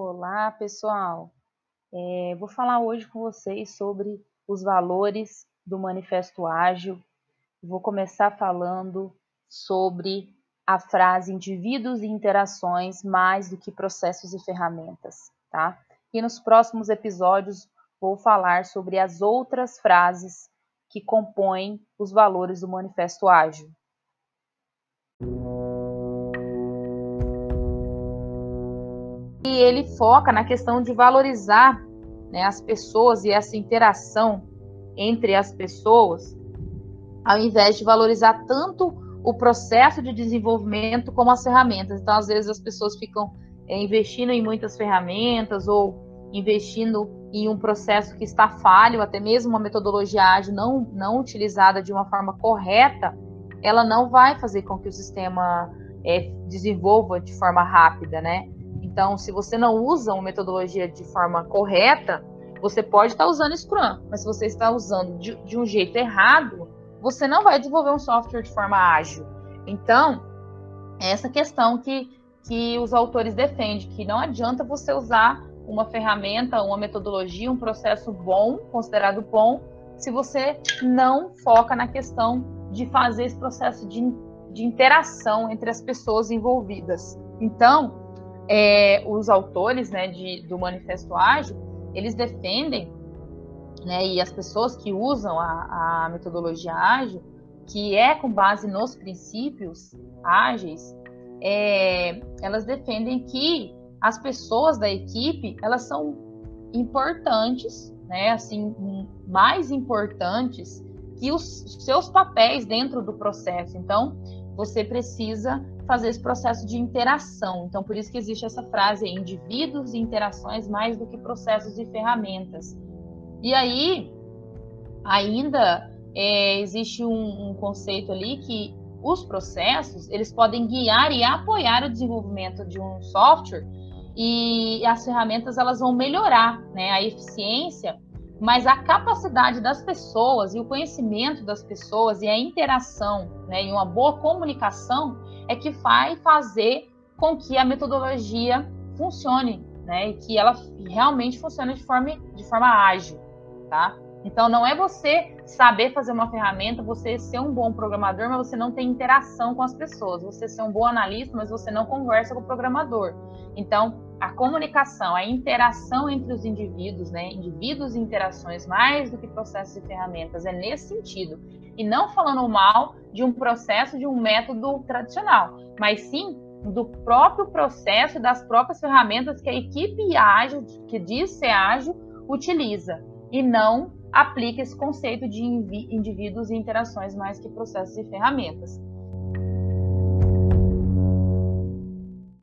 Olá, pessoal. É, vou falar hoje com vocês sobre os valores do Manifesto Ágil. Vou começar falando sobre a frase indivíduos e interações mais do que processos e ferramentas, tá? E nos próximos episódios vou falar sobre as outras frases que compõem os valores do Manifesto Ágil. Ele foca na questão de valorizar né, as pessoas e essa interação entre as pessoas, ao invés de valorizar tanto o processo de desenvolvimento como as ferramentas. Então, às vezes, as pessoas ficam é, investindo em muitas ferramentas ou investindo em um processo que está falho, até mesmo uma metodologia ágil não, não utilizada de uma forma correta, ela não vai fazer com que o sistema é, desenvolva de forma rápida, né? Então, se você não usa uma metodologia de forma correta, você pode estar usando Scrum, mas se você está usando de, de um jeito errado, você não vai desenvolver um software de forma ágil. Então, é essa questão que, que os autores defendem, que não adianta você usar uma ferramenta, uma metodologia, um processo bom, considerado bom, se você não foca na questão de fazer esse processo de, de interação entre as pessoas envolvidas. Então, é, os autores né, de, do Manifesto Ágil, eles defendem, né, e as pessoas que usam a, a metodologia ágil, que é com base nos princípios ágeis, é, elas defendem que as pessoas da equipe, elas são importantes, né, assim, mais importantes que os seus papéis dentro do processo. Então, você precisa fazer esse processo de interação. Então, por isso que existe essa frase indivíduos e interações mais do que processos e ferramentas. E aí, ainda é, existe um, um conceito ali que os processos, eles podem guiar e apoiar o desenvolvimento de um software e as ferramentas elas vão melhorar né, a eficiência, mas a capacidade das pessoas e o conhecimento das pessoas e a interação né, e uma boa comunicação é que vai fazer com que a metodologia funcione, né? E que ela realmente funcione de forma, de forma ágil, tá? Então, não é você saber fazer uma ferramenta, você ser um bom programador, mas você não tem interação com as pessoas. Você ser um bom analista, mas você não conversa com o programador. Então, a comunicação, a interação entre os indivíduos, né? Indivíduos e interações, mais do que processos e ferramentas, é nesse sentido. E não falando mal de um processo, de um método tradicional, mas sim do próprio processo, das próprias ferramentas que a equipe ágil, que diz ser ágil, utiliza. E não aplica esse conceito de indivíduos e interações mais que processos e ferramentas.